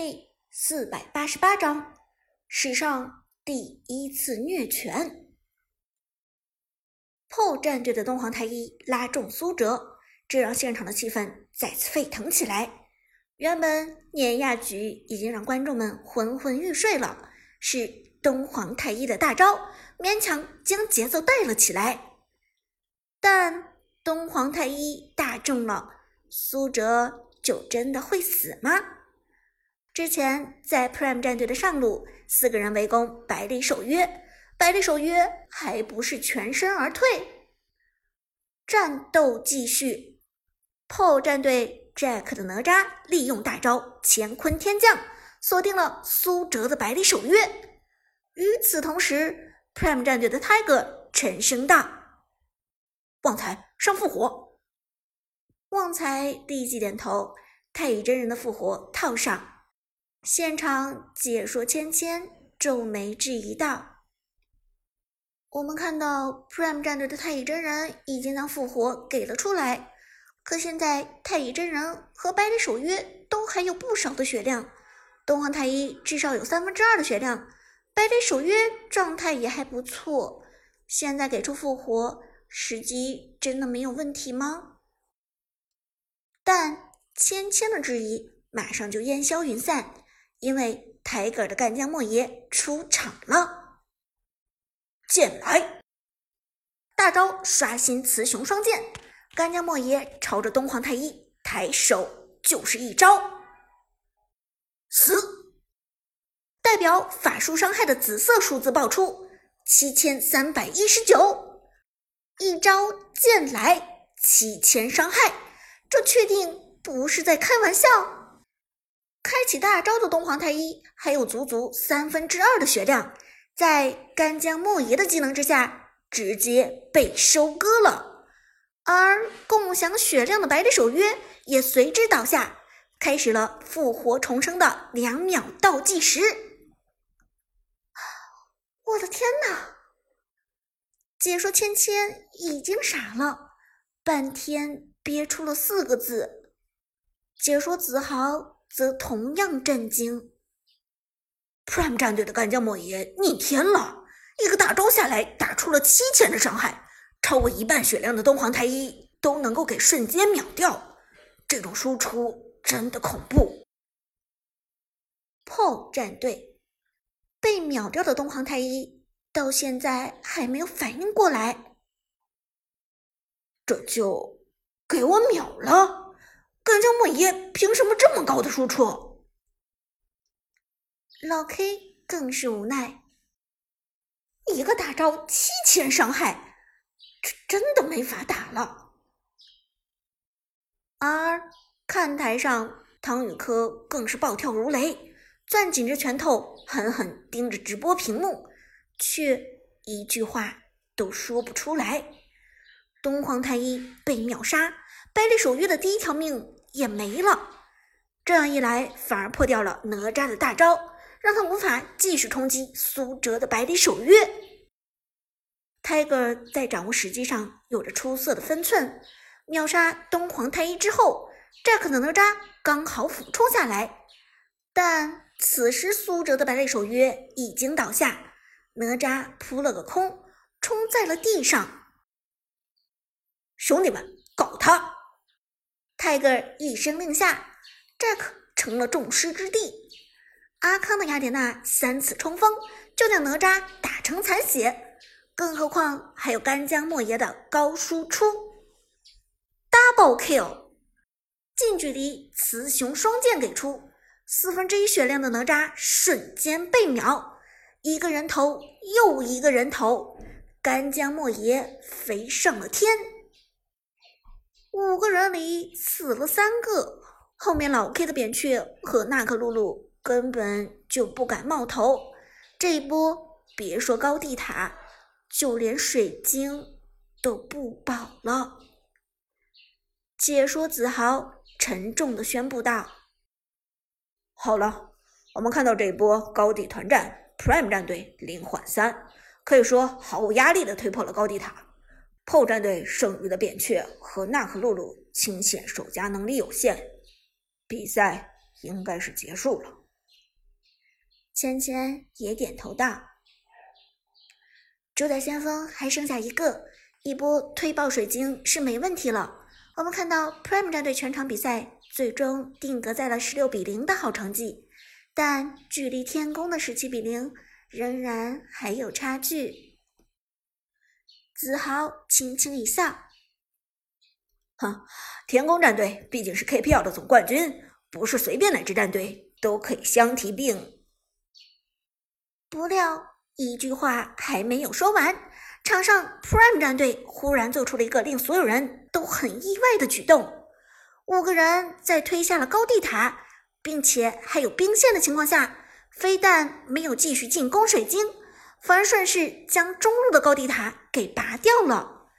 第四百八十八章，史上第一次虐犬。破战队的东皇太一拉中苏哲，这让现场的气氛再次沸腾起来。原本碾压局已经让观众们昏昏欲睡了，是东皇太一的大招勉强将节奏带了起来。但东皇太一大中了，苏哲就真的会死吗？之前在 Prime 战队的上路，四个人围攻百里守约，百里守约还不是全身而退。战斗继续，PO 战队 Jack 的哪吒利用大招乾坤天降，锁定了苏哲的百里守约。与此同时，Prime 战队的 Tiger 沉声道：“旺财上复活。”旺财立即点头，太乙真人的复活套上。现场解说芊芊皱眉质疑道：“我们看到 Prime 战队的太乙真人已经将复活给了出来，可现在太乙真人和百里守约都还有不少的血量，东皇太一至少有三分之二的血量，百里守约状态也还不错，现在给出复活，时机真的没有问题吗？”但芊芊的质疑马上就烟消云散。因为台格尔的干将莫邪出场了，剑来，大招刷新雌雄双剑，干将莫邪朝着东皇太一抬手就是一招，死！代表法术伤害的紫色数字爆出七千三百一十九，一招剑来七千伤害，这确定不是在开玩笑？开启大招的东皇太一还有足足三分之二的血量，在干将莫邪的技能之下，直接被收割了。而共享血量的百里守约也随之倒下，开始了复活重生的两秒倒计时。我的天哪！解说芊芊已经傻了，半天憋出了四个字。解说子豪。则同样震惊。Prime 战队的干将莫邪逆天了，一个大招下来打出了七千的伤害，超过一半血量的东皇太一都能够给瞬间秒掉，这种输出真的恐怖。PO 战队被秒掉的东皇太一到现在还没有反应过来，这就给我秒了。干将莫邪凭什么这么高的输出？老 K 更是无奈，一个大招七千伤害，这真的没法打了。而看台上，唐雨科更是暴跳如雷，攥紧着拳头，狠狠盯着直播屏幕，却一句话都说不出来。东皇太一被秒杀，百里守约的第一条命。也没了，这样一来反而破掉了哪吒的大招，让他无法继续冲击苏哲的百里守约。Tiger 在掌握时机上有着出色的分寸，秒杀东皇太一之后，Jack 的哪吒刚好俯冲下来，但此时苏哲的百里守约已经倒下，哪吒扑了个空，冲在了地上。兄弟们，搞他！泰戈尔一声令下，Jack 成了众矢之的。阿康的雅典娜三次冲锋就将哪吒打成残血，更何况还有干将莫邪的高输出，Double Kill，近距离雌雄双剑给出，四分之一血量的哪吒瞬间被秒，一个人头又一个人头，干将莫邪飞上了天。五个人里死了三个，后面老 K 的扁鹊和娜可露露根本就不敢冒头。这一波别说高地塔，就连水晶都不保了。解说子豪沉重的宣布道：“好了，我们看到这一波高地团战，Prime 战队零换三，可以说毫无压力的推破了高地塔。”破战队剩余的扁鹊和娜可露露清线守家能力有限，比赛应该是结束了。芊芊也点头道：“主宰先锋还剩下一个，一波推爆水晶是没问题了。我们看到 Prime 战队全场比赛最终定格在了十六比零的好成绩，但距离天宫的十七比零仍然还有差距。”子豪轻轻一笑：“哼，天宫战队毕竟是 KPL 的总冠军，不是随便哪支战队都可以相提并。”不料，一句话还没有说完，场上 Prime 战队忽然做出了一个令所有人都很意外的举动：五个人在推下了高地塔，并且还有兵线的情况下，非但没有继续进攻水晶，反而顺势将中路的高地塔给拔掉了。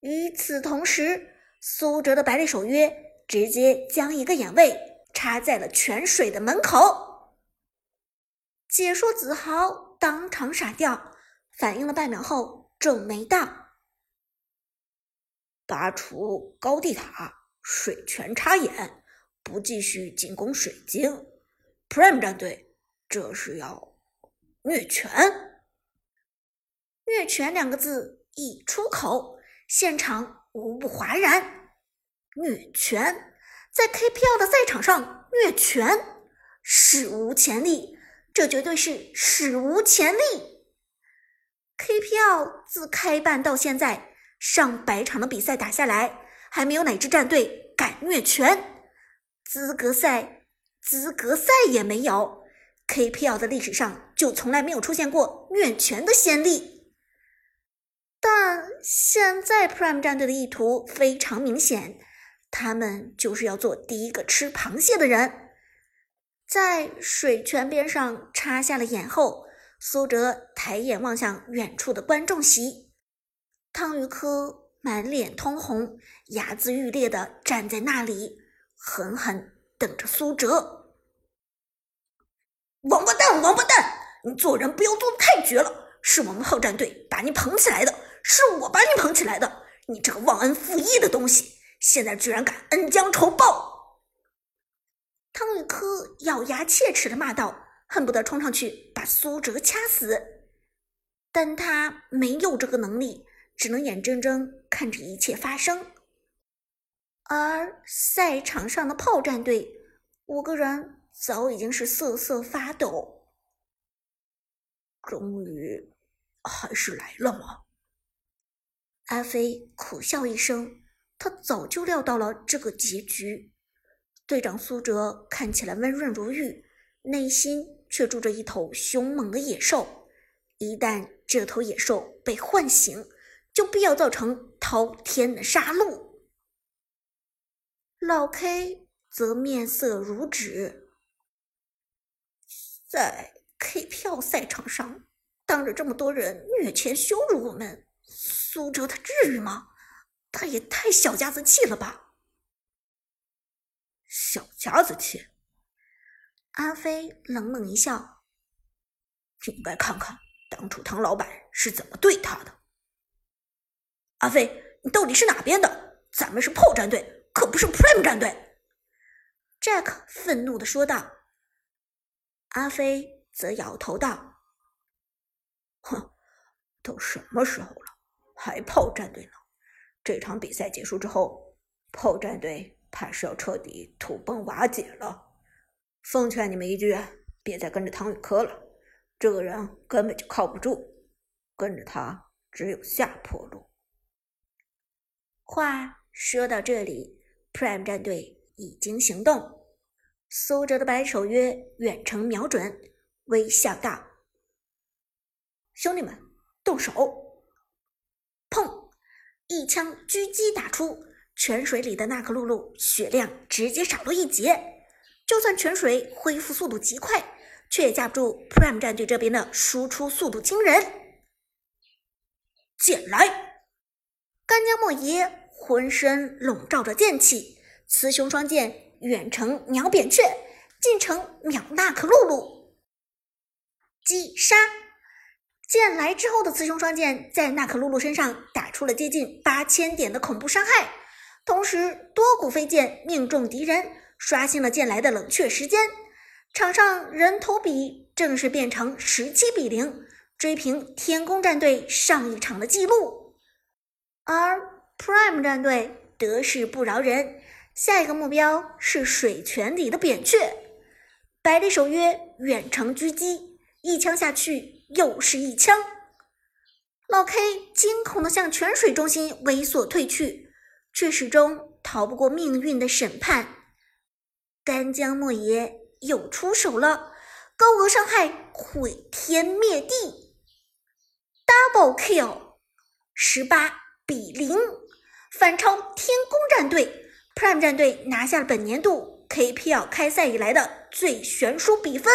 与此同时，苏哲的百里守约直接将一个眼位插在了泉水的门口。解说子豪当场傻掉，反应了半秒后皱眉道：“拔除高地塔，水泉插眼，不继续进攻水晶。Prime 战队这是要虐泉？虐拳两个字一出口，现场无不哗然。虐拳在 KPL 的赛场上虐拳，史无前例。”这绝对是史无前例！KPL 自开办到现在，上百场的比赛打下来，还没有哪支战队敢虐拳。资格赛，资格赛也没有。KPL 的历史上就从来没有出现过虐拳的先例。但现在 Prime 战队的意图非常明显，他们就是要做第一个吃螃蟹的人。在水泉边上插下了眼后，苏哲抬眼望向远处的观众席，汤雨科满脸通红，牙眦欲裂的站在那里，狠狠等着苏哲。王八蛋，王八蛋，你做人不要做的太绝了！是我们炮战队把你捧起来的，是我把你捧起来的，你这个忘恩负义的东西，现在居然敢恩将仇报！汤雨科咬牙切齿的骂道，恨不得冲上去把苏哲掐死，但他没有这个能力，只能眼睁睁看着一切发生。而赛场上的炮战队五个人早已经是瑟瑟发抖。终于，还是来了吗？阿飞苦笑一声，他早就料到了这个结局。队长苏哲看起来温润如玉，内心却住着一头凶猛的野兽。一旦这头野兽被唤醒，就必要造成滔天的杀戮。老 K 则面色如纸，在 K 票赛场上，当着这么多人虐前羞辱我们，苏哲他至于吗？他也太小家子气了吧！小家子气，阿飞冷冷一笑：“应该看看当初唐老板是怎么对他的。”阿飞，你到底是哪边的？咱们是炮战队，可不是 Prime 战队。”Jack 愤怒的说道。阿飞则摇头道：“哼，都什么时候了，还炮战队呢？这场比赛结束之后，炮战队……”怕是要彻底土崩瓦解了。奉劝你们一句，别再跟着唐雨科了，这个人根本就靠不住，跟着他只有下坡路。话说到这里，Prime 战队已经行动，苏哲的白手约远程瞄准，微笑道：“兄弟们，动手！”一枪狙击打出。泉水里的娜可露露血量直接少了一截，就算泉水恢复速度极快，却也架不住 Prime 战队这边的输出速度惊人。剑来，干将莫邪浑身笼罩着剑气，雌雄双剑远程秒扁鹊，近程秒娜可露露，击杀！剑来之后的雌雄双剑在娜可露露身上出了接近八千点的恐怖伤害。同时，多股飞剑命中敌人，刷新了剑来的冷却时间。场上人头比正式变成十七比零，追平天宫战队上一场的记录。而 Prime 战队得势不饶人，下一个目标是水泉里的扁鹊。百里守约远程狙击，一枪下去又是一枪。老 K 惊恐地向泉水中心猥琐退去，却始终逃不过命运的审判。干将莫邪。又出手了，高额伤害毁天灭地，double kill，十八比零，反超天宫战队，Prime 战队拿下了本年度 KPL 开赛以来的最悬殊比分。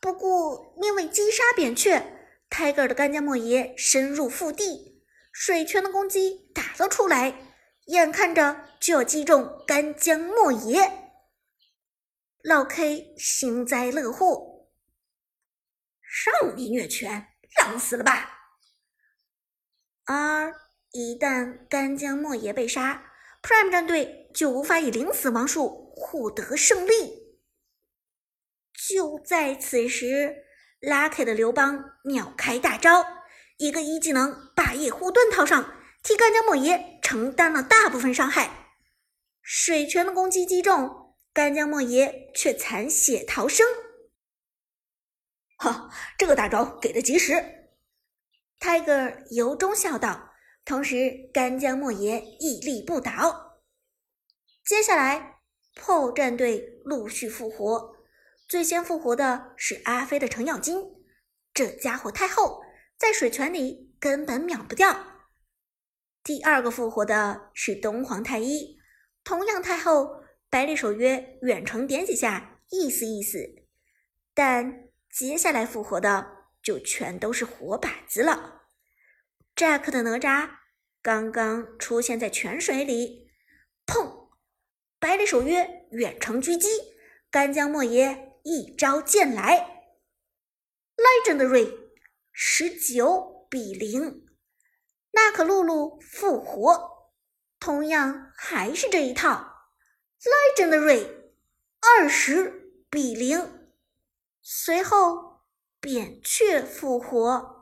不过，因为击杀扁鹊，Tiger 的干将莫邪深入腹地，水泉的攻击打了出来，眼看着就要击中干将莫邪。老 K 幸灾乐祸，让你虐犬，浪死了吧！而一旦干将莫邪被杀，Prime 战队就无法以零死亡数获得胜利。就在此时，Lucky 的刘邦秒开大招，一个一技能霸业护盾套上，替干将莫邪承担了大部分伤害。水泉的攻击击中。干将莫邪却残血逃生，哈，这个大招给的及时。Tiger 由衷笑道，同时干将莫邪屹立不倒。接下来破战队陆续复活，最先复活的是阿飞的程咬金，这家伙太厚，在水泉里根本秒不掉。第二个复活的是东皇太一，同样太厚。百里守约远程点几下，意思意思，但接下来复活的就全都是活靶子了。Jack 的哪吒刚刚出现在泉水里，砰！百里守约远程狙击，干将莫邪一招剑来，Legendary 十九比零，娜可露露复活，同样还是这一套。Legendary 二十比零，随后扁鹊复活。